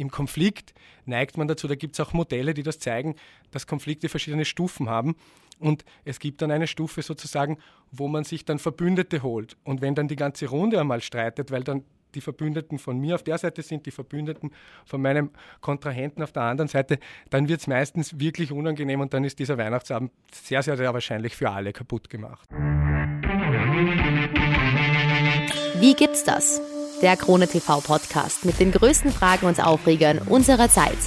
im Konflikt neigt man dazu, da gibt es auch Modelle, die das zeigen, dass Konflikte verschiedene Stufen haben. Und es gibt dann eine Stufe sozusagen, wo man sich dann Verbündete holt. Und wenn dann die ganze Runde einmal streitet, weil dann die Verbündeten von mir auf der Seite sind, die Verbündeten von meinem Kontrahenten auf der anderen Seite, dann wird es meistens wirklich unangenehm und dann ist dieser Weihnachtsabend sehr, sehr, sehr wahrscheinlich für alle kaputt gemacht. Wie gibt's das? Der Krone TV Podcast mit den größten Fragen und Aufregern unserer Zeit.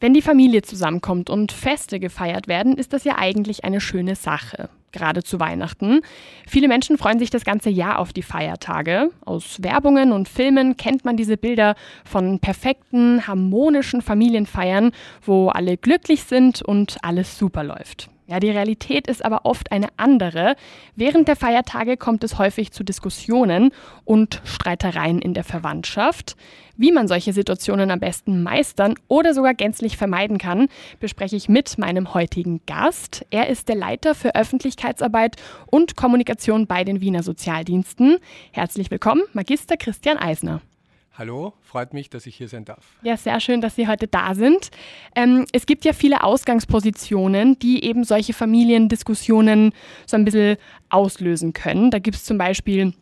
Wenn die Familie zusammenkommt und Feste gefeiert werden, ist das ja eigentlich eine schöne Sache gerade zu Weihnachten. Viele Menschen freuen sich das ganze Jahr auf die Feiertage. Aus Werbungen und Filmen kennt man diese Bilder von perfekten, harmonischen Familienfeiern, wo alle glücklich sind und alles super läuft. Ja, die Realität ist aber oft eine andere. Während der Feiertage kommt es häufig zu Diskussionen und Streitereien in der Verwandtschaft. Wie man solche Situationen am besten meistern oder sogar gänzlich vermeiden kann, bespreche ich mit meinem heutigen Gast. Er ist der Leiter für Öffentlichkeitsarbeit und Kommunikation bei den Wiener Sozialdiensten. Herzlich willkommen, Magister Christian Eisner. Hallo, freut mich, dass ich hier sein darf. Ja, sehr schön, dass Sie heute da sind. Ähm, es gibt ja viele Ausgangspositionen, die eben solche Familiendiskussionen so ein bisschen auslösen können. Da gibt es zum Beispiel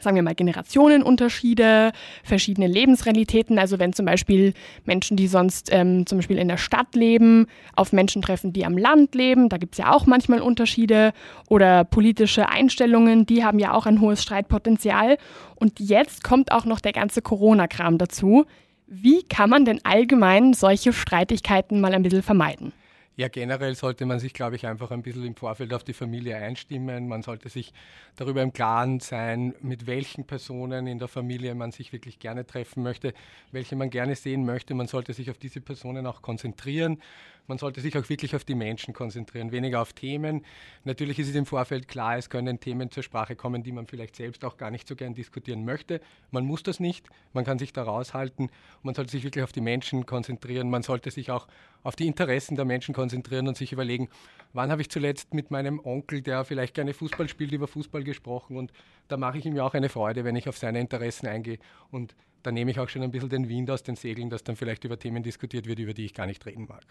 sagen wir mal, Generationenunterschiede, verschiedene Lebensrealitäten. Also wenn zum Beispiel Menschen, die sonst ähm, zum Beispiel in der Stadt leben, auf Menschen treffen, die am Land leben, da gibt es ja auch manchmal Unterschiede. Oder politische Einstellungen, die haben ja auch ein hohes Streitpotenzial. Und jetzt kommt auch noch der ganze Corona-Kram dazu. Wie kann man denn allgemein solche Streitigkeiten mal ein bisschen vermeiden? Ja, generell sollte man sich, glaube ich, einfach ein bisschen im Vorfeld auf die Familie einstimmen. Man sollte sich darüber im Klaren sein, mit welchen Personen in der Familie man sich wirklich gerne treffen möchte, welche man gerne sehen möchte. Man sollte sich auf diese Personen auch konzentrieren man sollte sich auch wirklich auf die Menschen konzentrieren, weniger auf Themen. Natürlich ist es im Vorfeld klar, es können Themen zur Sprache kommen, die man vielleicht selbst auch gar nicht so gern diskutieren möchte. Man muss das nicht, man kann sich da raushalten. Man sollte sich wirklich auf die Menschen konzentrieren. Man sollte sich auch auf die Interessen der Menschen konzentrieren und sich überlegen, wann habe ich zuletzt mit meinem Onkel, der vielleicht gerne Fußball spielt, über Fußball gesprochen. Und da mache ich ihm ja auch eine Freude, wenn ich auf seine Interessen eingehe. Und da nehme ich auch schon ein bisschen den Wind aus den Segeln, dass dann vielleicht über Themen diskutiert wird, über die ich gar nicht reden mag.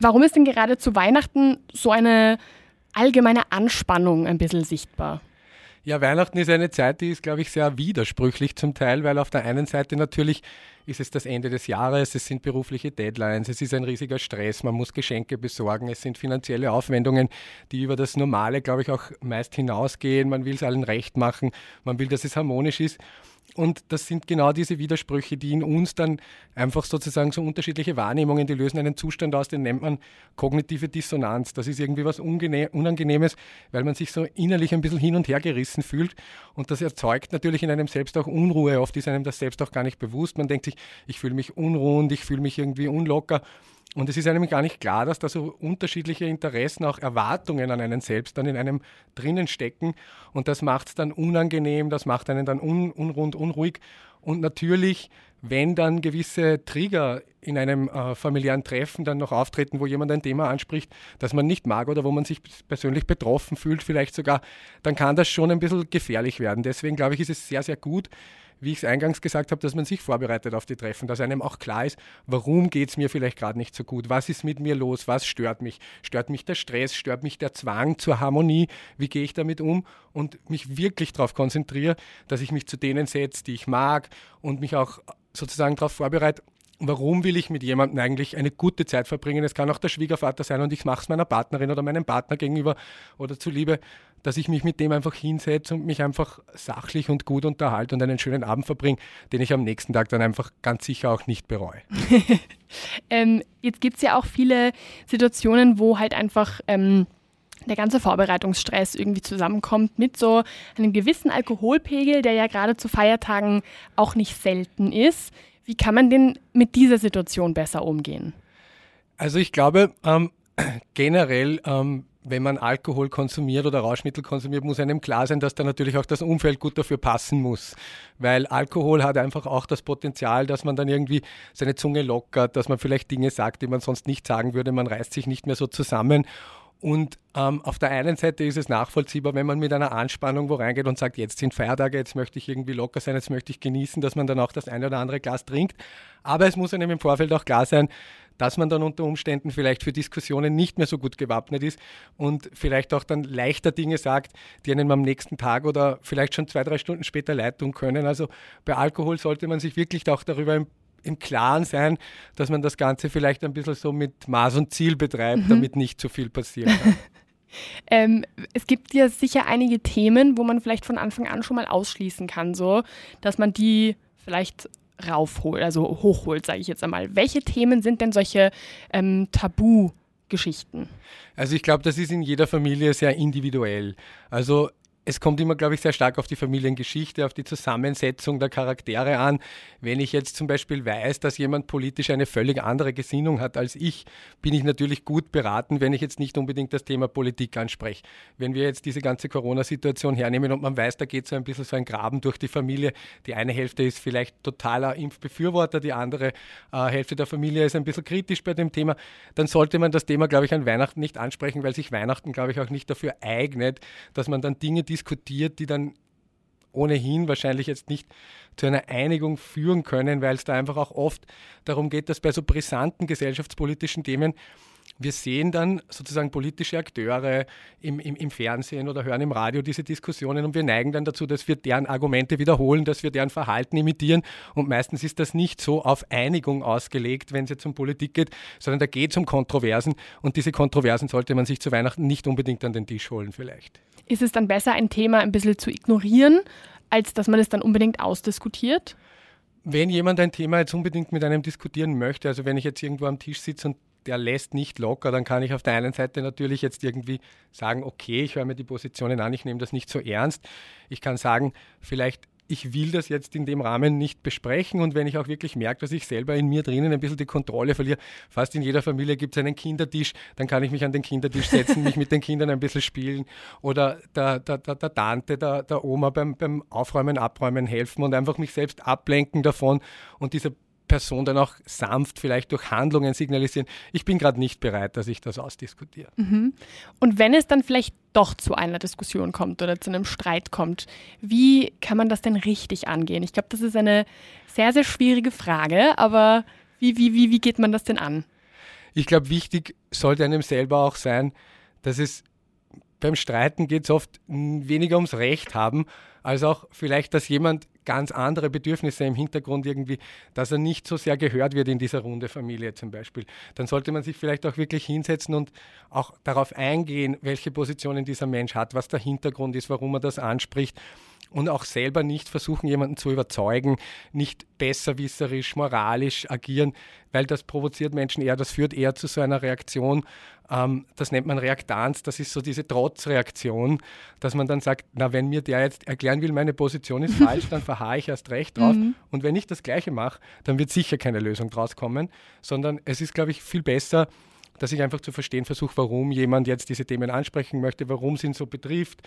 Warum ist denn gerade zu Weihnachten so eine allgemeine Anspannung ein bisschen sichtbar? Ja, Weihnachten ist eine Zeit, die ist, glaube ich, sehr widersprüchlich zum Teil, weil auf der einen Seite natürlich ist es das Ende des Jahres, es sind berufliche Deadlines, es ist ein riesiger Stress, man muss Geschenke besorgen, es sind finanzielle Aufwendungen, die über das Normale, glaube ich, auch meist hinausgehen. Man will es allen recht machen, man will, dass es harmonisch ist. Und das sind genau diese Widersprüche, die in uns dann einfach sozusagen so unterschiedliche Wahrnehmungen, die lösen einen Zustand aus, den nennt man kognitive Dissonanz. Das ist irgendwie was Unangenehmes, weil man sich so innerlich ein bisschen hin und her gerissen fühlt. Und das erzeugt natürlich in einem selbst auch Unruhe. Oft ist einem das selbst auch gar nicht bewusst. Man denkt sich, ich fühle mich unruhend, ich fühle mich irgendwie unlocker. Und es ist einem gar nicht klar, dass da so unterschiedliche Interessen, auch Erwartungen an einen selbst dann in einem drinnen stecken. Und das macht es dann unangenehm, das macht einen dann un unrund, unruhig. Und natürlich, wenn dann gewisse Trigger in einem äh, familiären Treffen dann noch auftreten, wo jemand ein Thema anspricht, das man nicht mag oder wo man sich persönlich betroffen fühlt, vielleicht sogar, dann kann das schon ein bisschen gefährlich werden. Deswegen glaube ich, ist es sehr, sehr gut, wie ich es eingangs gesagt habe, dass man sich vorbereitet auf die Treffen, dass einem auch klar ist, warum geht es mir vielleicht gerade nicht so gut, was ist mit mir los, was stört mich, stört mich der Stress, stört mich der Zwang zur Harmonie, wie gehe ich damit um? Und mich wirklich darauf konzentriere, dass ich mich zu denen setze, die ich mag und mich auch sozusagen darauf vorbereite, warum will ich mit jemandem eigentlich eine gute Zeit verbringen? Es kann auch der Schwiegervater sein und ich mache es meiner Partnerin oder meinem Partner gegenüber oder zuliebe, dass ich mich mit dem einfach hinsetze und mich einfach sachlich und gut unterhalte und einen schönen Abend verbringe, den ich am nächsten Tag dann einfach ganz sicher auch nicht bereue. ähm, jetzt gibt es ja auch viele Situationen, wo halt einfach ähm, der ganze Vorbereitungsstress irgendwie zusammenkommt mit so einem gewissen Alkoholpegel, der ja gerade zu Feiertagen auch nicht selten ist. Wie kann man denn mit dieser Situation besser umgehen? Also ich glaube, ähm, generell, ähm, wenn man Alkohol konsumiert oder Rauschmittel konsumiert, muss einem klar sein, dass da natürlich auch das Umfeld gut dafür passen muss. Weil Alkohol hat einfach auch das Potenzial, dass man dann irgendwie seine Zunge lockert, dass man vielleicht Dinge sagt, die man sonst nicht sagen würde. Man reißt sich nicht mehr so zusammen. Und ähm, auf der einen Seite ist es nachvollziehbar, wenn man mit einer Anspannung wo reingeht und sagt, jetzt sind Feiertage, jetzt möchte ich irgendwie locker sein, jetzt möchte ich genießen, dass man dann auch das eine oder andere Glas trinkt. Aber es muss einem im Vorfeld auch klar sein, dass man dann unter Umständen vielleicht für Diskussionen nicht mehr so gut gewappnet ist und vielleicht auch dann leichter Dinge sagt, die einem am nächsten Tag oder vielleicht schon zwei, drei Stunden später leid tun können. Also bei Alkohol sollte man sich wirklich auch darüber im im Klaren sein, dass man das Ganze vielleicht ein bisschen so mit Maß und Ziel betreibt, mhm. damit nicht zu viel passiert. ähm, es gibt ja sicher einige Themen, wo man vielleicht von Anfang an schon mal ausschließen kann, so dass man die vielleicht raufholt, also hochholt, sage ich jetzt einmal. Welche Themen sind denn solche ähm, Tabu-Geschichten? Also ich glaube, das ist in jeder Familie sehr individuell. Also es kommt immer, glaube ich, sehr stark auf die Familiengeschichte, auf die Zusammensetzung der Charaktere an. Wenn ich jetzt zum Beispiel weiß, dass jemand politisch eine völlig andere Gesinnung hat als ich, bin ich natürlich gut beraten, wenn ich jetzt nicht unbedingt das Thema Politik anspreche. Wenn wir jetzt diese ganze Corona-Situation hernehmen und man weiß, da geht so ein bisschen so ein Graben durch die Familie. Die eine Hälfte ist vielleicht totaler Impfbefürworter, die andere äh, Hälfte der Familie ist ein bisschen kritisch bei dem Thema. Dann sollte man das Thema, glaube ich, an Weihnachten nicht ansprechen, weil sich Weihnachten, glaube ich, auch nicht dafür eignet, dass man dann Dinge, diskutiert, die dann ohnehin wahrscheinlich jetzt nicht zu einer Einigung führen können, weil es da einfach auch oft darum geht, dass bei so brisanten gesellschaftspolitischen Themen wir sehen dann sozusagen politische Akteure im, im, im, Fernsehen oder hören im Radio diese Diskussionen und wir neigen dann dazu, dass wir deren Argumente wiederholen, dass wir deren Verhalten imitieren und meistens ist das nicht so auf Einigung ausgelegt, wenn es jetzt um Politik geht, sondern da geht es um Kontroversen und diese Kontroversen sollte man sich zu Weihnachten nicht unbedingt an den Tisch holen vielleicht. Ist es dann besser, ein Thema ein bisschen zu ignorieren, als dass man es dann unbedingt ausdiskutiert? Wenn jemand ein Thema jetzt unbedingt mit einem diskutieren möchte, also wenn ich jetzt irgendwo am Tisch sitze und der lässt nicht locker, dann kann ich auf der einen Seite natürlich jetzt irgendwie sagen, okay, ich höre mir die Positionen an, ich nehme das nicht so ernst. Ich kann sagen, vielleicht ich will das jetzt in dem Rahmen nicht besprechen und wenn ich auch wirklich merke, dass ich selber in mir drinnen ein bisschen die Kontrolle verliere, fast in jeder Familie gibt es einen Kindertisch, dann kann ich mich an den Kindertisch setzen, mich mit den Kindern ein bisschen spielen oder der, der, der, der Tante, der, der Oma beim, beim Aufräumen, Abräumen helfen und einfach mich selbst ablenken davon und diese Person dann auch sanft vielleicht durch Handlungen signalisieren, ich bin gerade nicht bereit, dass ich das ausdiskutiere. Mhm. Und wenn es dann vielleicht doch zu einer Diskussion kommt oder zu einem Streit kommt, wie kann man das denn richtig angehen? Ich glaube, das ist eine sehr, sehr schwierige Frage, aber wie, wie, wie, wie geht man das denn an? Ich glaube, wichtig sollte einem selber auch sein, dass es beim Streiten geht es oft weniger ums Recht haben, als auch vielleicht, dass jemand ganz andere Bedürfnisse im Hintergrund irgendwie, dass er nicht so sehr gehört wird in dieser Runde Familie zum Beispiel. Dann sollte man sich vielleicht auch wirklich hinsetzen und auch darauf eingehen, welche Positionen dieser Mensch hat, was der Hintergrund ist, warum er das anspricht und auch selber nicht versuchen, jemanden zu überzeugen, nicht besserwisserisch, moralisch agieren, weil das provoziert Menschen eher, das führt eher zu so einer Reaktion, ähm, das nennt man Reaktanz, das ist so diese Trotzreaktion, dass man dann sagt, na, wenn mir der jetzt erklären will, meine Position ist falsch, dann verharre ich erst recht drauf. Mhm. Und wenn ich das Gleiche mache, dann wird sicher keine Lösung draus kommen, sondern es ist, glaube ich, viel besser, dass ich einfach zu verstehen versuche, warum jemand jetzt diese Themen ansprechen möchte, warum es ihn so betrifft,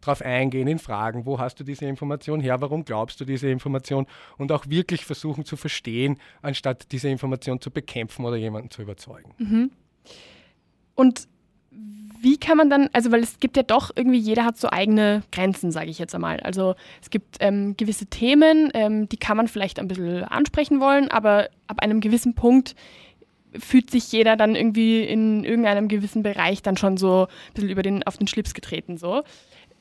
darauf eingehen, in Fragen, wo hast du diese Information her, warum glaubst du diese Information und auch wirklich versuchen zu verstehen, anstatt diese Information zu bekämpfen oder jemanden zu überzeugen. Mhm. Und wie kann man dann, also weil es gibt ja doch irgendwie, jeder hat so eigene Grenzen, sage ich jetzt einmal. Also es gibt ähm, gewisse Themen, ähm, die kann man vielleicht ein bisschen ansprechen wollen, aber ab einem gewissen Punkt fühlt sich jeder dann irgendwie in irgendeinem gewissen Bereich dann schon so ein bisschen über den, auf den Schlips getreten. So.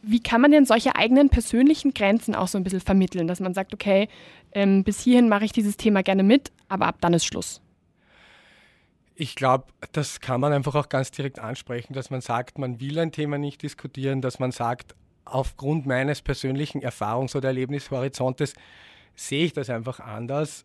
Wie kann man denn solche eigenen persönlichen Grenzen auch so ein bisschen vermitteln, dass man sagt, okay, ähm, bis hierhin mache ich dieses Thema gerne mit, aber ab dann ist Schluss? Ich glaube, das kann man einfach auch ganz direkt ansprechen, dass man sagt, man will ein Thema nicht diskutieren, dass man sagt, aufgrund meines persönlichen Erfahrungs- oder Erlebnishorizontes sehe ich das einfach anders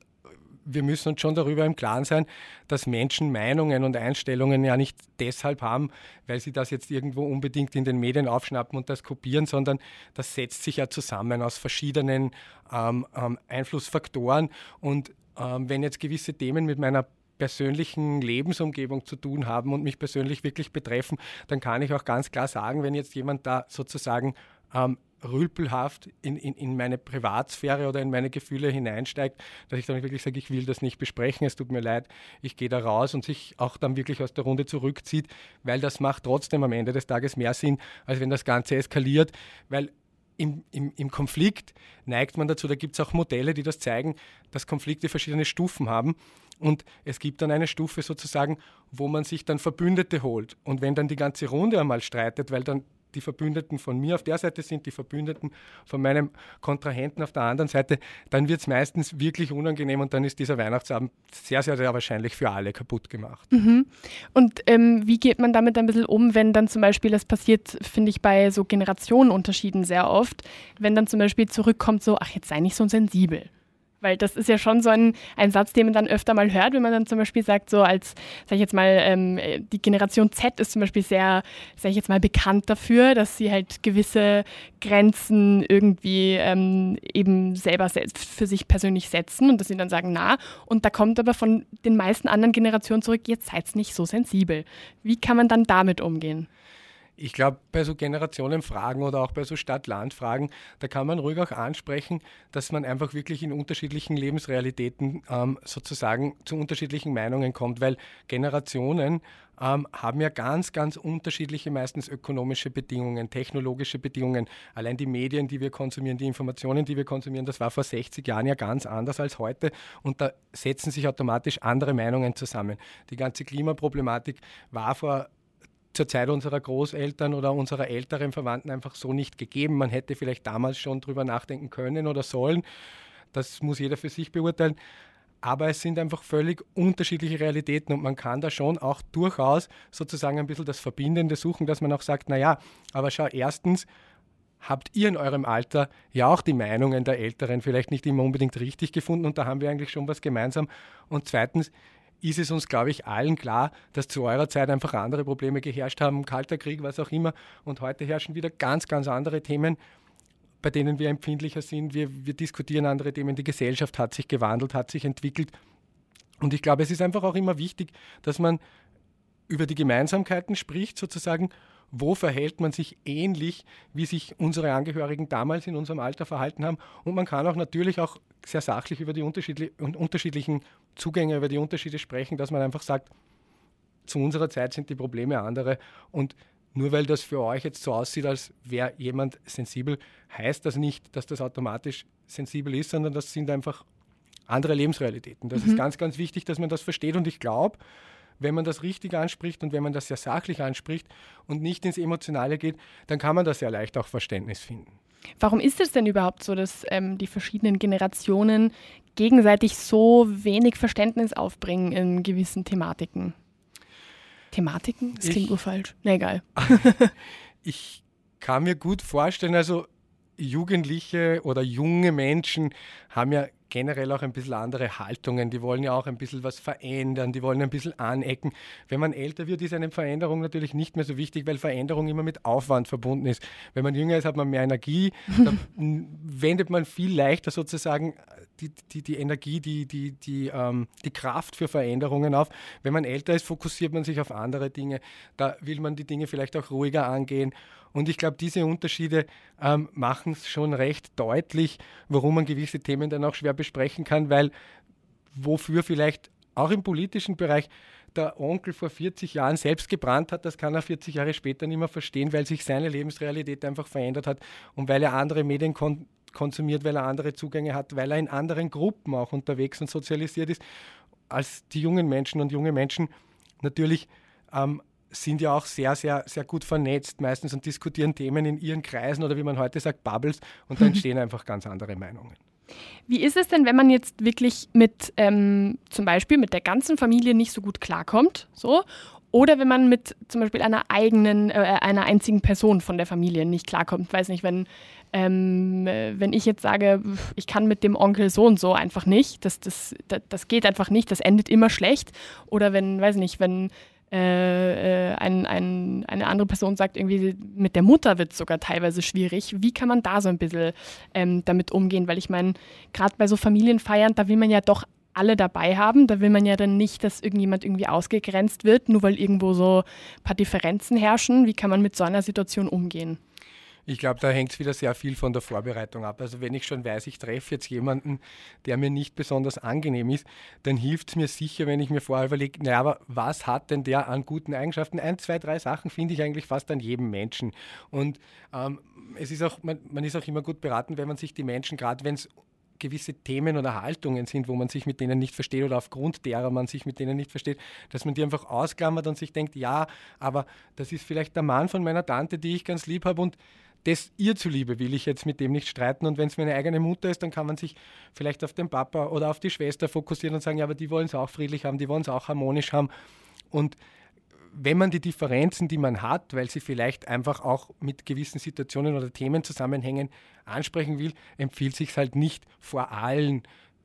wir müssen uns schon darüber im Klaren sein, dass Menschen Meinungen und Einstellungen ja nicht deshalb haben, weil sie das jetzt irgendwo unbedingt in den Medien aufschnappen und das kopieren, sondern das setzt sich ja zusammen aus verschiedenen ähm, ähm, Einflussfaktoren. Und ähm, wenn jetzt gewisse Themen mit meiner persönlichen Lebensumgebung zu tun haben und mich persönlich wirklich betreffen, dann kann ich auch ganz klar sagen, wenn jetzt jemand da sozusagen ähm, rülpelhaft in, in, in meine Privatsphäre oder in meine Gefühle hineinsteigt, dass ich dann wirklich sage, ich will das nicht besprechen, es tut mir leid, ich gehe da raus und sich auch dann wirklich aus der Runde zurückzieht, weil das macht trotzdem am Ende des Tages mehr Sinn, als wenn das Ganze eskaliert, weil im, im, im Konflikt neigt man dazu, da gibt es auch Modelle, die das zeigen, dass Konflikte verschiedene Stufen haben. Und es gibt dann eine Stufe sozusagen, wo man sich dann Verbündete holt. Und wenn dann die ganze Runde einmal streitet, weil dann die Verbündeten von mir auf der Seite sind, die Verbündeten von meinem Kontrahenten auf der anderen Seite, dann wird es meistens wirklich unangenehm und dann ist dieser Weihnachtsabend sehr, sehr, sehr wahrscheinlich für alle kaputt gemacht. Mhm. Und ähm, wie geht man damit ein bisschen um, wenn dann zum Beispiel, das passiert, finde ich, bei so Generationenunterschieden sehr oft, wenn dann zum Beispiel zurückkommt so, ach, jetzt sei nicht so sensibel. Weil das ist ja schon so ein, ein Satz, den man dann öfter mal hört, wenn man dann zum Beispiel sagt, so als, sag ich jetzt mal, ähm, die Generation Z ist zum Beispiel sehr, sag ich jetzt mal, bekannt dafür, dass sie halt gewisse Grenzen irgendwie ähm, eben selber für sich persönlich setzen und dass sie dann sagen, na, und da kommt aber von den meisten anderen Generationen zurück, jetzt seid nicht so sensibel. Wie kann man dann damit umgehen? Ich glaube, bei so Generationenfragen oder auch bei so Stadt-Land-Fragen, da kann man ruhig auch ansprechen, dass man einfach wirklich in unterschiedlichen Lebensrealitäten ähm, sozusagen zu unterschiedlichen Meinungen kommt, weil Generationen ähm, haben ja ganz, ganz unterschiedliche, meistens ökonomische Bedingungen, technologische Bedingungen. Allein die Medien, die wir konsumieren, die Informationen, die wir konsumieren, das war vor 60 Jahren ja ganz anders als heute und da setzen sich automatisch andere Meinungen zusammen. Die ganze Klimaproblematik war vor zur Zeit unserer Großeltern oder unserer älteren Verwandten einfach so nicht gegeben. Man hätte vielleicht damals schon drüber nachdenken können oder sollen. Das muss jeder für sich beurteilen. Aber es sind einfach völlig unterschiedliche Realitäten und man kann da schon auch durchaus sozusagen ein bisschen das Verbindende suchen, dass man auch sagt, naja, aber schau, erstens habt ihr in eurem Alter ja auch die Meinungen der Älteren vielleicht nicht immer unbedingt richtig gefunden und da haben wir eigentlich schon was gemeinsam. Und zweitens, ist es uns, glaube ich, allen klar, dass zu eurer Zeit einfach andere Probleme geherrscht haben, Kalter Krieg, was auch immer. Und heute herrschen wieder ganz, ganz andere Themen, bei denen wir empfindlicher sind. Wir, wir diskutieren andere Themen. Die Gesellschaft hat sich gewandelt, hat sich entwickelt. Und ich glaube, es ist einfach auch immer wichtig, dass man über die Gemeinsamkeiten spricht, sozusagen, wo verhält man sich ähnlich, wie sich unsere Angehörigen damals in unserem Alter verhalten haben. Und man kann auch natürlich auch sehr sachlich über die unterschiedlichen Zugänge, über die Unterschiede sprechen, dass man einfach sagt, zu unserer Zeit sind die Probleme andere und nur weil das für euch jetzt so aussieht, als wäre jemand sensibel, heißt das nicht, dass das automatisch sensibel ist, sondern das sind einfach andere Lebensrealitäten. Das mhm. ist ganz, ganz wichtig, dass man das versteht und ich glaube, wenn man das richtig anspricht und wenn man das sehr sachlich anspricht und nicht ins Emotionale geht, dann kann man da sehr leicht auch Verständnis finden. Warum ist es denn überhaupt so, dass ähm, die verschiedenen Generationen gegenseitig so wenig Verständnis aufbringen in gewissen Thematiken? Thematiken? Das klingt ich, nur falsch. Na egal. ich kann mir gut vorstellen, also Jugendliche oder junge Menschen haben ja generell auch ein bisschen andere Haltungen. Die wollen ja auch ein bisschen was verändern, die wollen ein bisschen anecken. Wenn man älter wird, ist eine Veränderung natürlich nicht mehr so wichtig, weil Veränderung immer mit Aufwand verbunden ist. Wenn man jünger ist, hat man mehr Energie, dann wendet man viel leichter sozusagen die, die, die Energie, die, die, die, ähm, die Kraft für Veränderungen auf. Wenn man älter ist, fokussiert man sich auf andere Dinge. Da will man die Dinge vielleicht auch ruhiger angehen. Und ich glaube, diese Unterschiede ähm, machen es schon recht deutlich, warum man gewisse Themen dann auch schwer besprechen kann, weil wofür vielleicht auch im politischen Bereich der Onkel vor 40 Jahren selbst gebrannt hat, das kann er 40 Jahre später nicht mehr verstehen, weil sich seine Lebensrealität einfach verändert hat und weil er andere Medien kon konsumiert, weil er andere Zugänge hat, weil er in anderen Gruppen auch unterwegs und sozialisiert ist, als die jungen Menschen und junge Menschen natürlich ähm, sind ja auch sehr, sehr, sehr gut vernetzt meistens und diskutieren Themen in ihren Kreisen oder wie man heute sagt, Bubbles und da entstehen einfach ganz andere Meinungen. Wie ist es denn, wenn man jetzt wirklich mit ähm, zum Beispiel mit der ganzen Familie nicht so gut klarkommt, so oder wenn man mit zum Beispiel einer eigenen, äh, einer einzigen Person von der Familie nicht klarkommt. Weiß nicht, wenn, ähm, wenn ich jetzt sage, ich kann mit dem Onkel so und so einfach nicht, das, das, das, das geht einfach nicht, das endet immer schlecht. Oder wenn, weiß nicht, wenn äh, äh, ein, ein, eine andere Person sagt, irgendwie mit der Mutter wird es sogar teilweise schwierig. Wie kann man da so ein bisschen ähm, damit umgehen? Weil ich meine, gerade bei so Familienfeiern, da will man ja doch alle dabei haben. Da will man ja dann nicht, dass irgendjemand irgendwie ausgegrenzt wird, nur weil irgendwo so ein paar Differenzen herrschen. Wie kann man mit so einer Situation umgehen? Ich glaube, da hängt es wieder sehr viel von der Vorbereitung ab. Also wenn ich schon weiß, ich treffe jetzt jemanden, der mir nicht besonders angenehm ist, dann hilft es mir sicher, wenn ich mir vorher überlege, naja, aber was hat denn der an guten Eigenschaften? Ein, zwei, drei Sachen finde ich eigentlich fast an jedem Menschen. Und ähm, es ist auch, man, man ist auch immer gut beraten, wenn man sich die Menschen, gerade wenn es gewisse Themen oder Haltungen sind, wo man sich mit denen nicht versteht oder aufgrund derer man sich mit denen nicht versteht, dass man die einfach ausklammert und sich denkt, ja, aber das ist vielleicht der Mann von meiner Tante, die ich ganz lieb habe und das ihr zuliebe will ich jetzt mit dem nicht streiten. Und wenn es meine eigene Mutter ist, dann kann man sich vielleicht auf den Papa oder auf die Schwester fokussieren und sagen, ja, aber die wollen es auch friedlich haben, die wollen es auch harmonisch haben. Und wenn man die Differenzen, die man hat, weil sie vielleicht einfach auch mit gewissen Situationen oder Themen zusammenhängen, ansprechen will, empfiehlt sich halt nicht vor allen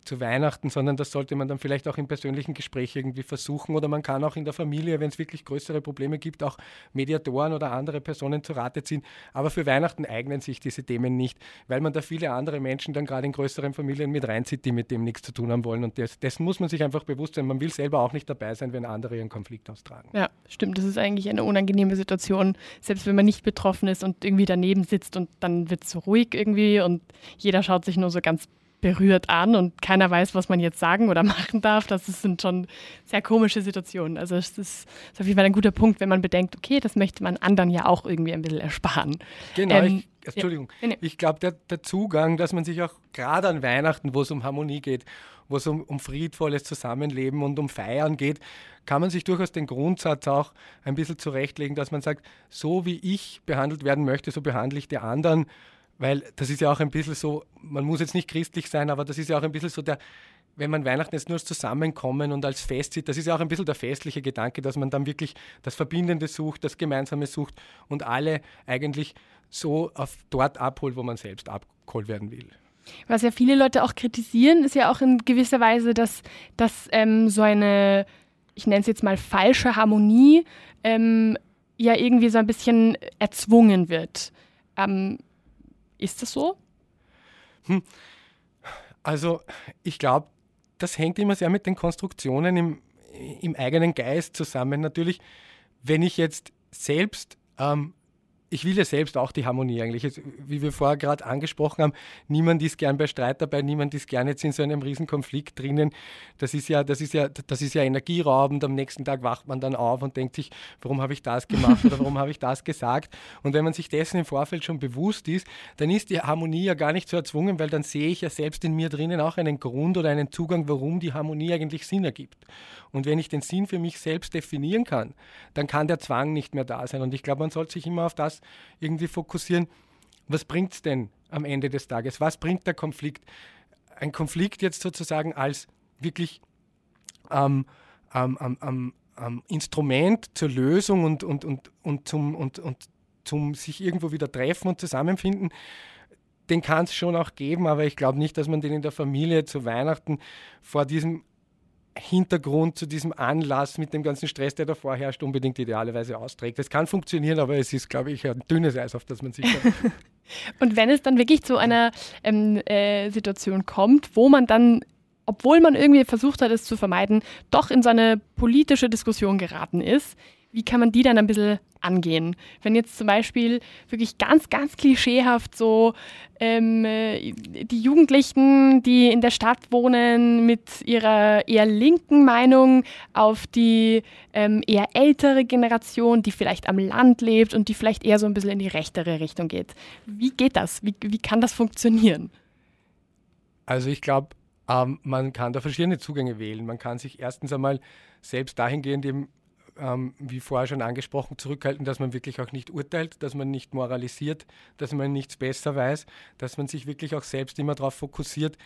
zu Weihnachten, sondern das sollte man dann vielleicht auch im persönlichen Gespräch irgendwie versuchen oder man kann auch in der Familie, wenn es wirklich größere Probleme gibt, auch Mediatoren oder andere Personen zu Rate ziehen. Aber für Weihnachten eignen sich diese Themen nicht, weil man da viele andere Menschen dann gerade in größeren Familien mit reinzieht, die mit dem nichts zu tun haben wollen. Und das, dessen muss man sich einfach bewusst sein. Man will selber auch nicht dabei sein, wenn andere ihren Konflikt austragen. Ja, stimmt. Das ist eigentlich eine unangenehme Situation, selbst wenn man nicht betroffen ist und irgendwie daneben sitzt und dann wird es so ruhig irgendwie und jeder schaut sich nur so ganz berührt an und keiner weiß, was man jetzt sagen oder machen darf. Das sind schon sehr komische Situationen. Also es ist, ist auf jeden Fall ein guter Punkt, wenn man bedenkt, okay, das möchte man anderen ja auch irgendwie ein bisschen ersparen. Genau, ähm, ich, Entschuldigung. Ja. Ich glaube, der, der, Zugang, dass man sich auch gerade an Weihnachten, wo es um Harmonie geht, wo es um, um friedvolles Zusammenleben und um Feiern geht, kann man sich durchaus den Grundsatz auch ein bisschen zurechtlegen, dass man sagt, so wie ich behandelt werden möchte, so behandle ich die anderen weil das ist ja auch ein bisschen so, man muss jetzt nicht christlich sein, aber das ist ja auch ein bisschen so der, wenn man Weihnachten jetzt nur als Zusammenkommen und als Fest sieht, das ist ja auch ein bisschen der festliche Gedanke, dass man dann wirklich das Verbindende sucht, das Gemeinsame sucht und alle eigentlich so auf dort abholt, wo man selbst abgeholt werden will. Was ja viele Leute auch kritisieren, ist ja auch in gewisser Weise, dass, dass ähm, so eine, ich nenne es jetzt mal falsche Harmonie, ähm, ja irgendwie so ein bisschen erzwungen wird. Ähm, ist das so? Hm. Also ich glaube, das hängt immer sehr mit den Konstruktionen im, im eigenen Geist zusammen. Natürlich, wenn ich jetzt selbst ähm, ich will ja selbst auch die Harmonie eigentlich. Jetzt, wie wir vorher gerade angesprochen haben, niemand ist gern bei Streit dabei, niemand ist gern jetzt in so einem Riesenkonflikt drinnen. Das ist ja, das ist ja, das ist ja energieraubend. Am nächsten Tag wacht man dann auf und denkt sich, warum habe ich das gemacht oder warum habe ich das gesagt? Und wenn man sich dessen im Vorfeld schon bewusst ist, dann ist die Harmonie ja gar nicht so erzwungen, weil dann sehe ich ja selbst in mir drinnen auch einen Grund oder einen Zugang, warum die Harmonie eigentlich Sinn ergibt. Und wenn ich den Sinn für mich selbst definieren kann, dann kann der Zwang nicht mehr da sein. Und ich glaube, man sollte sich immer auf das irgendwie fokussieren. Was bringt es denn am Ende des Tages? Was bringt der Konflikt? Ein Konflikt jetzt sozusagen als wirklich ähm, ähm, ähm, ähm, Instrument zur Lösung und, und, und, und, zum, und, und zum sich irgendwo wieder treffen und zusammenfinden, den kann es schon auch geben, aber ich glaube nicht, dass man den in der Familie zu Weihnachten vor diesem Hintergrund zu diesem Anlass mit dem ganzen Stress, der da vorherrscht, unbedingt idealerweise austrägt. Es kann funktionieren, aber es ist, glaube ich, ein dünnes Eis, auf das man sich. Und wenn es dann wirklich zu einer ähm, äh, Situation kommt, wo man dann obwohl man irgendwie versucht hat, es zu vermeiden, doch in so eine politische Diskussion geraten ist, wie kann man die dann ein bisschen angehen? Wenn jetzt zum Beispiel wirklich ganz, ganz klischeehaft so ähm, äh, die Jugendlichen, die in der Stadt wohnen, mit ihrer eher linken Meinung auf die ähm, eher ältere Generation, die vielleicht am Land lebt und die vielleicht eher so ein bisschen in die rechtere Richtung geht. Wie geht das? Wie, wie kann das funktionieren? Also ich glaube, ähm, man kann da verschiedene Zugänge wählen. Man kann sich erstens einmal selbst dahingehend eben ähm, wie vorher schon angesprochen, zurückhalten, dass man wirklich auch nicht urteilt, dass man nicht moralisiert, dass man nichts besser weiß, dass man sich wirklich auch selbst immer darauf fokussiert,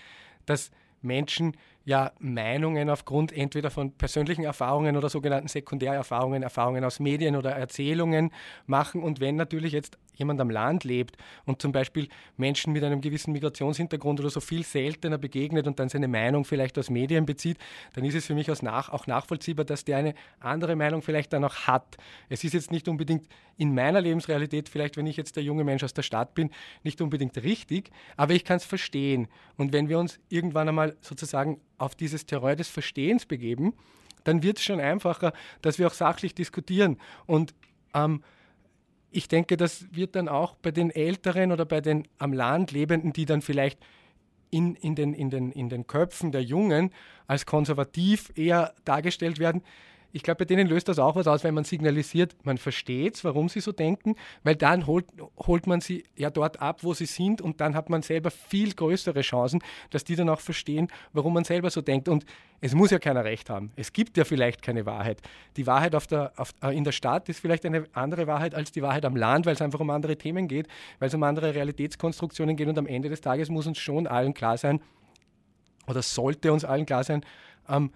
dass Menschen ja Meinungen aufgrund entweder von persönlichen Erfahrungen oder sogenannten Sekundärerfahrungen, Erfahrungen aus Medien oder Erzählungen machen. Und wenn natürlich jetzt jemand am Land lebt und zum Beispiel Menschen mit einem gewissen Migrationshintergrund oder so viel seltener begegnet und dann seine Meinung vielleicht aus Medien bezieht, dann ist es für mich auch nachvollziehbar, dass der eine andere Meinung vielleicht dann auch hat. Es ist jetzt nicht unbedingt in meiner Lebensrealität, vielleicht wenn ich jetzt der junge Mensch aus der Stadt bin, nicht unbedingt richtig, aber ich kann es verstehen. Und wenn wir uns irgendwann einmal sozusagen auf dieses Terror des Verstehens begeben, dann wird es schon einfacher, dass wir auch sachlich diskutieren. Und ähm, ich denke, das wird dann auch bei den Älteren oder bei den am Land Lebenden, die dann vielleicht in, in, den, in, den, in den Köpfen der Jungen als konservativ eher dargestellt werden, ich glaube, bei denen löst das auch was aus, wenn man signalisiert, man versteht es, warum sie so denken, weil dann holt, holt man sie ja dort ab, wo sie sind und dann hat man selber viel größere Chancen, dass die dann auch verstehen, warum man selber so denkt. Und es muss ja keiner recht haben. Es gibt ja vielleicht keine Wahrheit. Die Wahrheit auf der, auf, äh, in der Stadt ist vielleicht eine andere Wahrheit als die Wahrheit am Land, weil es einfach um andere Themen geht, weil es um andere Realitätskonstruktionen geht und am Ende des Tages muss uns schon allen klar sein, oder sollte uns allen klar sein, ähm,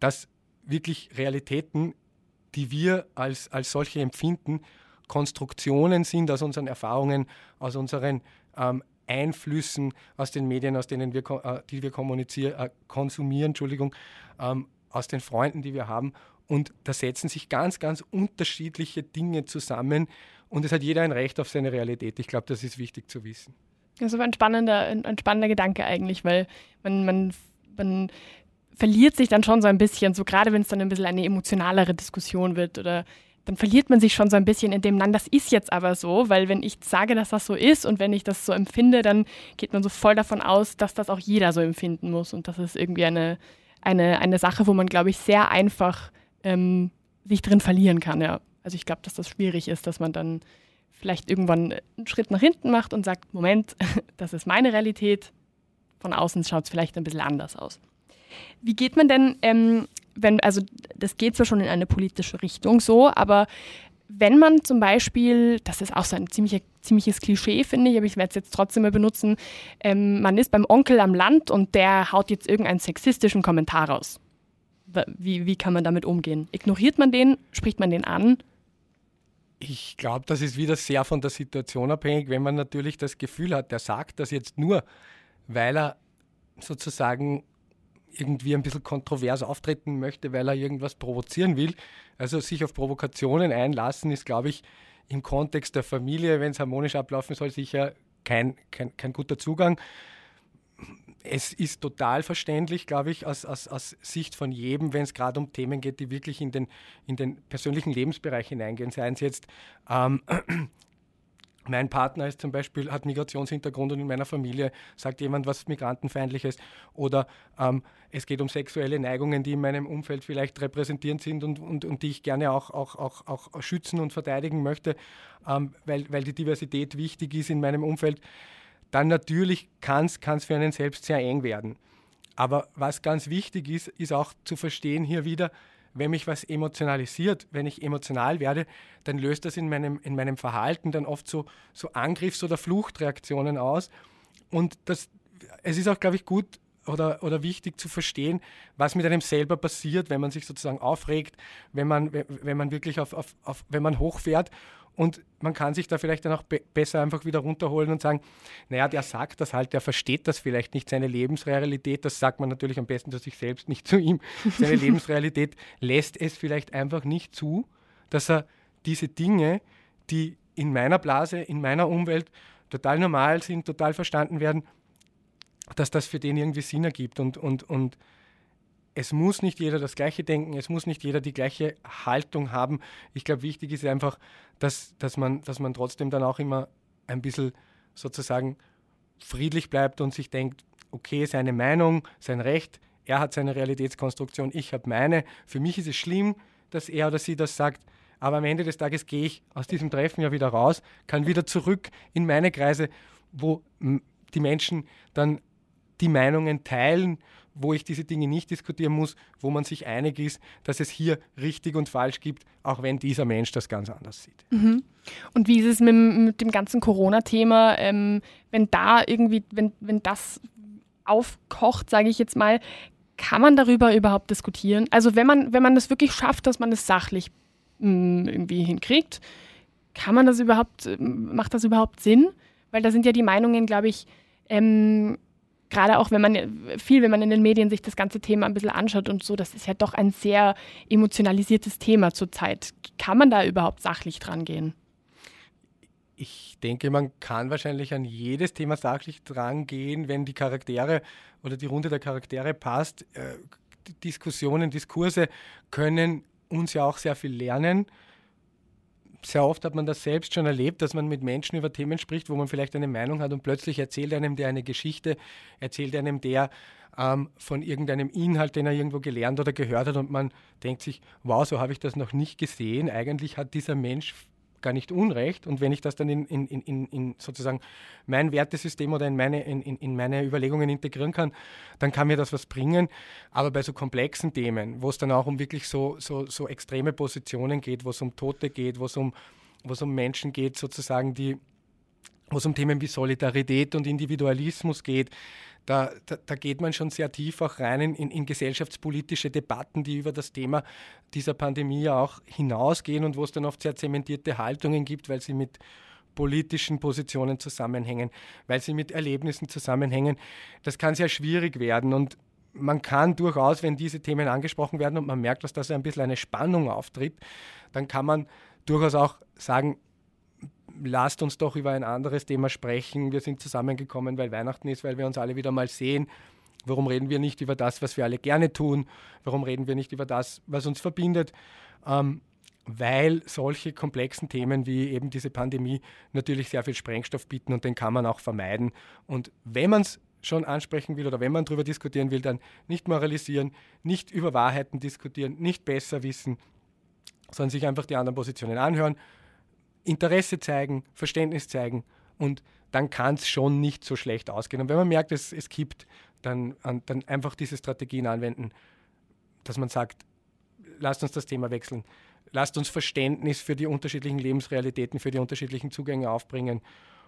dass wirklich Realitäten, die wir als, als solche empfinden, Konstruktionen sind aus unseren Erfahrungen, aus unseren ähm, Einflüssen aus den Medien, aus denen wir, äh, die wir kommunizieren, äh, konsumieren, Entschuldigung, ähm, aus den Freunden, die wir haben. Und da setzen sich ganz, ganz unterschiedliche Dinge zusammen und es hat jeder ein Recht auf seine Realität. Ich glaube, das ist wichtig zu wissen. Das ist aber ein spannender, ein, ein spannender Gedanke eigentlich, weil man, man, man verliert sich dann schon so ein bisschen, so gerade wenn es dann ein bisschen eine emotionalere Diskussion wird oder dann verliert man sich schon so ein bisschen in dem, nein, das ist jetzt aber so, weil wenn ich sage, dass das so ist und wenn ich das so empfinde, dann geht man so voll davon aus, dass das auch jeder so empfinden muss und das ist irgendwie eine, eine, eine Sache, wo man, glaube ich, sehr einfach ähm, sich drin verlieren kann, ja. Also ich glaube, dass das schwierig ist, dass man dann vielleicht irgendwann einen Schritt nach hinten macht und sagt, Moment, das ist meine Realität, von außen schaut es vielleicht ein bisschen anders aus. Wie geht man denn, ähm, wenn, also das geht zwar schon in eine politische Richtung so, aber wenn man zum Beispiel, das ist auch so ein ziemlicher, ziemliches Klischee, finde ich, aber ich werde es jetzt trotzdem mal benutzen, ähm, man ist beim Onkel am Land und der haut jetzt irgendeinen sexistischen Kommentar raus. Wie, wie kann man damit umgehen? Ignoriert man den? Spricht man den an? Ich glaube, das ist wieder sehr von der Situation abhängig. Wenn man natürlich das Gefühl hat, der sagt das jetzt nur, weil er sozusagen irgendwie ein bisschen kontrovers auftreten möchte, weil er irgendwas provozieren will. Also sich auf Provokationen einlassen ist, glaube ich, im Kontext der Familie, wenn es harmonisch ablaufen soll, sicher kein, kein, kein guter Zugang. Es ist total verständlich, glaube ich, aus, aus, aus Sicht von jedem, wenn es gerade um Themen geht, die wirklich in den, in den persönlichen Lebensbereich hineingehen, seien es jetzt ähm, mein Partner ist zum Beispiel, hat Migrationshintergrund und in meiner Familie sagt jemand was Migrantenfeindliches oder ähm, es geht um sexuelle Neigungen, die in meinem Umfeld vielleicht repräsentierend sind und, und, und die ich gerne auch, auch, auch, auch schützen und verteidigen möchte, ähm, weil, weil die Diversität wichtig ist in meinem Umfeld, dann natürlich kann es für einen selbst sehr eng werden. Aber was ganz wichtig ist, ist auch zu verstehen hier wieder, wenn mich was emotionalisiert, wenn ich emotional werde, dann löst das in meinem, in meinem Verhalten dann oft so, so Angriffs- oder Fluchtreaktionen aus. Und das, es ist auch, glaube ich, gut oder, oder wichtig zu verstehen, was mit einem selber passiert, wenn man sich sozusagen aufregt, wenn man, wenn man wirklich auf, auf, auf wenn man hochfährt und man kann sich da vielleicht dann auch be besser einfach wieder runterholen und sagen, naja, der sagt das halt, der versteht das vielleicht nicht, seine Lebensrealität, das sagt man natürlich am besten zu sich selbst, nicht zu ihm. Seine Lebensrealität lässt es vielleicht einfach nicht zu, dass er diese Dinge, die in meiner Blase, in meiner Umwelt total normal sind, total verstanden werden, dass das für den irgendwie Sinn ergibt und, und, und es muss nicht jeder das Gleiche denken, es muss nicht jeder die gleiche Haltung haben. Ich glaube, wichtig ist einfach, dass, dass, man, dass man trotzdem dann auch immer ein bisschen sozusagen friedlich bleibt und sich denkt, okay, seine Meinung, sein Recht, er hat seine Realitätskonstruktion, ich habe meine. Für mich ist es schlimm, dass er oder sie das sagt, aber am Ende des Tages gehe ich aus diesem Treffen ja wieder raus, kann wieder zurück in meine Kreise, wo die Menschen dann die Meinungen teilen wo ich diese Dinge nicht diskutieren muss, wo man sich einig ist, dass es hier richtig und falsch gibt, auch wenn dieser Mensch das ganz anders sieht. Mhm. Und wie ist es mit, mit dem ganzen Corona-Thema, ähm, wenn da irgendwie, wenn, wenn das aufkocht, sage ich jetzt mal, kann man darüber überhaupt diskutieren? Also wenn man, wenn man das wirklich schafft, dass man es sachlich mh, mm, irgendwie hinkriegt, kann man das überhaupt, macht das überhaupt Sinn? Weil da sind ja die Meinungen, glaube ich, ähm, gerade auch wenn man viel, wenn man in den Medien sich das ganze Thema ein bisschen anschaut und so, das ist ja doch ein sehr emotionalisiertes Thema zurzeit. Kann man da überhaupt sachlich dran gehen? Ich denke, man kann wahrscheinlich an jedes Thema sachlich dran gehen, wenn die Charaktere oder die Runde der Charaktere passt. Äh, Diskussionen, Diskurse können uns ja auch sehr viel lernen. Sehr oft hat man das selbst schon erlebt, dass man mit Menschen über Themen spricht, wo man vielleicht eine Meinung hat und plötzlich erzählt einem der eine Geschichte, erzählt einem der ähm, von irgendeinem Inhalt, den er irgendwo gelernt oder gehört hat und man denkt sich, wow, so habe ich das noch nicht gesehen. Eigentlich hat dieser Mensch gar nicht unrecht. Und wenn ich das dann in, in, in, in sozusagen mein Wertesystem oder in meine, in, in meine Überlegungen integrieren kann, dann kann mir das was bringen. Aber bei so komplexen Themen, wo es dann auch um wirklich so, so, so extreme Positionen geht, wo es um Tote geht, wo es um, wo es um Menschen geht, sozusagen, die wo es um Themen wie Solidarität und Individualismus geht, da, da, da, geht man schon sehr tief auch rein in, in, gesellschaftspolitische Debatten, die über das Thema dieser Pandemie auch hinausgehen und wo es dann oft sehr zementierte Haltungen gibt, weil sie mit politischen Positionen zusammenhängen, weil sie mit Erlebnissen zusammenhängen. Das kann sehr schwierig werden und man kann durchaus, wenn diese Themen angesprochen werden und man merkt, dass da so ein bisschen eine Spannung auftritt, dann kann man durchaus auch sagen, lasst uns doch über ein anderes Thema sprechen. Wir sind zusammengekommen, weil Weihnachten ist, weil wir uns alle wieder mal sehen. Warum reden wir nicht über das, was wir alle gerne tun? Warum reden wir nicht über das, was uns verbindet? Ähm, weil solche komplexen Themen wie eben diese Pandemie natürlich sehr viel Sprengstoff bieten und den kann man auch vermeiden. Und wenn man es schon ansprechen will oder wenn man darüber diskutieren will, dann nicht moralisieren, nicht über Wahrheiten diskutieren, nicht besser wissen, sondern sich einfach die anderen Positionen anhören Interesse zeigen, Verständnis zeigen und dann kann es schon nicht so schlecht ausgehen. Und wenn man merkt, es, es kippt, dann, dann einfach diese Strategien anwenden, dass man sagt, lasst uns das Thema wechseln, lasst uns Verständnis für die unterschiedlichen Lebensrealitäten, für die unterschiedlichen Zugänge aufbringen.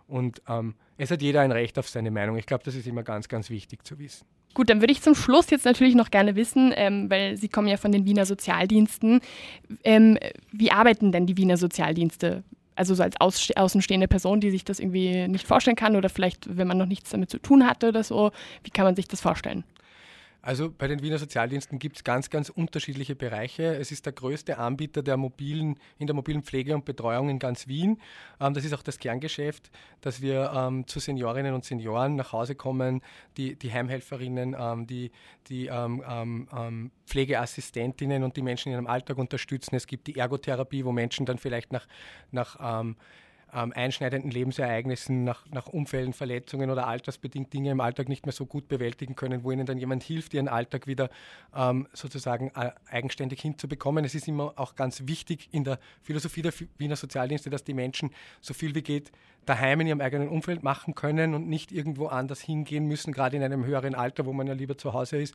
Und ähm, es hat jeder ein Recht auf seine Meinung. Ich glaube, das ist immer ganz, ganz wichtig zu wissen. Gut, dann würde ich zum Schluss jetzt natürlich noch gerne wissen, ähm, weil Sie kommen ja von den Wiener Sozialdiensten. Ähm, wie arbeiten denn die Wiener Sozialdienste? Also so als außenstehende Person, die sich das irgendwie nicht vorstellen kann oder vielleicht, wenn man noch nichts damit zu tun hatte oder so, wie kann man sich das vorstellen? Also bei den Wiener Sozialdiensten gibt es ganz, ganz unterschiedliche Bereiche. Es ist der größte Anbieter der mobilen, in der mobilen Pflege und Betreuung in ganz Wien. Ähm, das ist auch das Kerngeschäft, dass wir ähm, zu Seniorinnen und Senioren nach Hause kommen, die, die Heimhelferinnen, ähm, die, die Pflegeassistentinnen und die Menschen in ihrem Alltag unterstützen. Es gibt die Ergotherapie, wo Menschen dann vielleicht nach, nach ähm, einschneidenden Lebensereignissen, nach, nach Unfällen, Verletzungen oder altersbedingt Dinge im Alltag nicht mehr so gut bewältigen können, wo ihnen dann jemand hilft, ihren Alltag wieder ähm, sozusagen äh, eigenständig hinzubekommen. Es ist immer auch ganz wichtig in der Philosophie der Wiener Sozialdienste, dass die Menschen so viel wie geht daheim in ihrem eigenen Umfeld machen können und nicht irgendwo anders hingehen müssen, gerade in einem höheren Alter, wo man ja lieber zu Hause ist.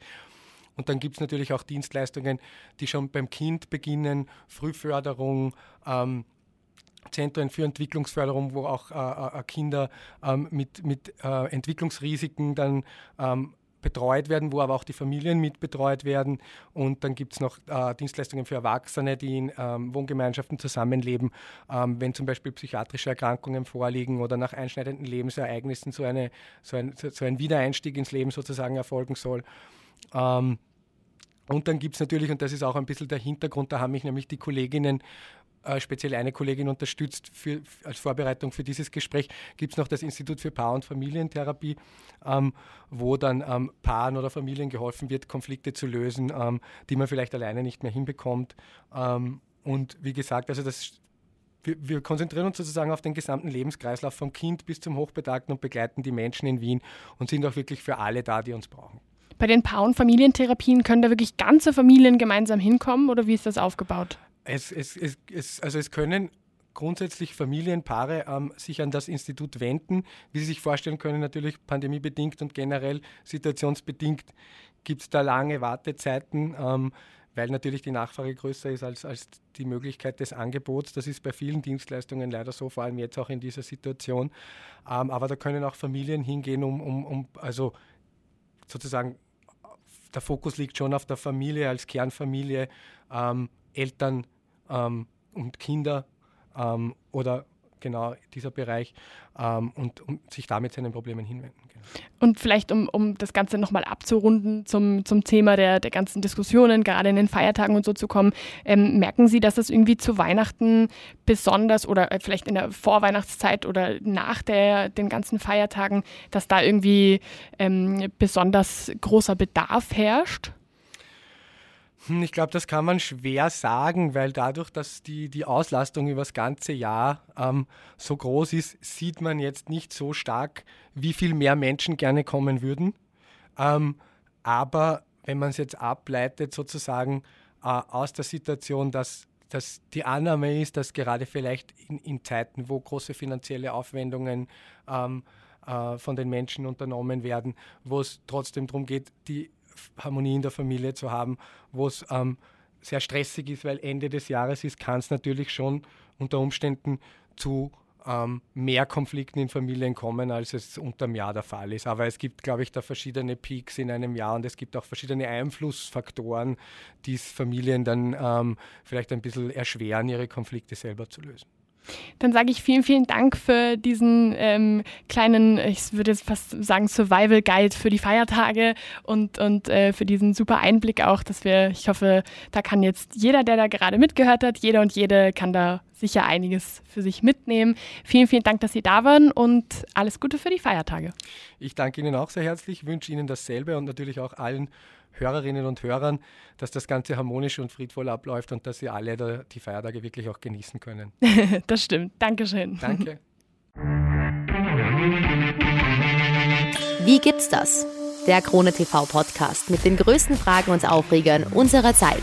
Und dann gibt es natürlich auch Dienstleistungen, die schon beim Kind beginnen, Frühförderung, ähm, Zentren für Entwicklungsförderung, wo auch äh, äh, Kinder ähm, mit, mit äh, Entwicklungsrisiken dann ähm, betreut werden, wo aber auch die Familien mit betreut werden. Und dann gibt es noch äh, Dienstleistungen für Erwachsene, die in ähm, Wohngemeinschaften zusammenleben, ähm, wenn zum Beispiel psychiatrische Erkrankungen vorliegen oder nach einschneidenden Lebensereignissen so, eine, so, ein, so ein Wiedereinstieg ins Leben sozusagen erfolgen soll. Ähm, und dann gibt es natürlich, und das ist auch ein bisschen der Hintergrund, da haben mich nämlich die Kolleginnen äh, speziell eine Kollegin unterstützt für, als Vorbereitung für dieses Gespräch, gibt es noch das Institut für Paar- und Familientherapie, ähm, wo dann ähm, Paaren oder Familien geholfen wird, Konflikte zu lösen, ähm, die man vielleicht alleine nicht mehr hinbekommt. Ähm, und wie gesagt, also das wir, wir, konzentrieren uns sozusagen auf den gesamten Lebenskreislauf vom Kind bis zum Hochbetagten und begleiten die Menschen in Wien und sind auch wirklich für alle da, die uns brauchen. Bei den Paar- und Familientherapien können da wirklich ganze Familien gemeinsam hinkommen oder wie ist das aufgebaut? Es, es, es, also es können grundsätzlich Familienpaare ähm, sich an das Institut wenden. Wie Sie sich vorstellen können, natürlich pandemiebedingt und generell situationsbedingt gibt es da lange Wartezeiten, ähm, weil natürlich die Nachfrage größer ist als, als die Möglichkeit des Angebots. Das ist bei vielen Dienstleistungen leider so, vor allem jetzt auch in dieser Situation. Ähm, aber da können auch Familien hingehen, um, um, um also sozusagen der Fokus liegt schon auf der Familie als Kernfamilie, ähm, Eltern, ähm, und Kinder ähm, oder genau dieser Bereich ähm, und, und, sich damit seinen Problemen hinwenden. Genau. Und vielleicht, um, um das Ganze nochmal abzurunden zum, zum Thema der, der ganzen Diskussionen, gerade in den Feiertagen und so zu kommen, ähm, merken Sie, dass das irgendwie zu Weihnachten besonders oder äh, vielleicht in der Vorweihnachtszeit oder nach der, den ganzen Feiertagen, dass da irgendwie ähm, besonders großer Bedarf herrscht? Hm, ich glaube, das kann man schwer sagen, weil dadurch, dass die, die Auslastung über das ganze Jahr ähm, so groß ist, sieht man jetzt nicht so stark, wie viel mehr Menschen gerne kommen würden. Ähm, aber wenn man es jetzt ableitet, sozusagen äh, aus der Situation, dass, dass die Annahme ist, dass gerade vielleicht in, in Zeiten, wo große finanzielle Aufwendungen ähm, äh, von den Menschen unternommen werden, wo es trotzdem darum geht, die Harmonie in der Familie zu haben, wo es ähm, sehr stressig ist, weil Ende des Jahres ist, kann es natürlich schon unter Umständen zu ähm, mehr Konflikten in Familien kommen, als es unterm Jahr der Fall ist. Aber es gibt, glaube ich, da verschiedene Peaks in einem Jahr und es gibt auch verschiedene Einflussfaktoren, die es Familien dann ähm, vielleicht ein bisschen erschweren, ihre Konflikte selber zu lösen. Dann sage ich vielen, vielen Dank für diesen ähm, kleinen, ich würde jetzt fast sagen, Survival Guide für die Feiertage und, und äh, für diesen super Einblick auch, dass wir, ich hoffe, da kann jetzt jeder, der da gerade mitgehört hat, jeder und jede kann da sicher einiges für sich mitnehmen. Vielen, vielen Dank, dass Sie da waren und alles Gute für die Feiertage. Ich danke Ihnen auch sehr herzlich, wünsche Ihnen dasselbe und natürlich auch allen Hörerinnen und Hörern, dass das Ganze harmonisch und friedvoll abläuft und dass Sie alle die Feiertage wirklich auch genießen können. das stimmt. Dankeschön. Danke. Wie gibt's das? Der Krone TV Podcast mit den größten Fragen und Aufregern unserer Zeit.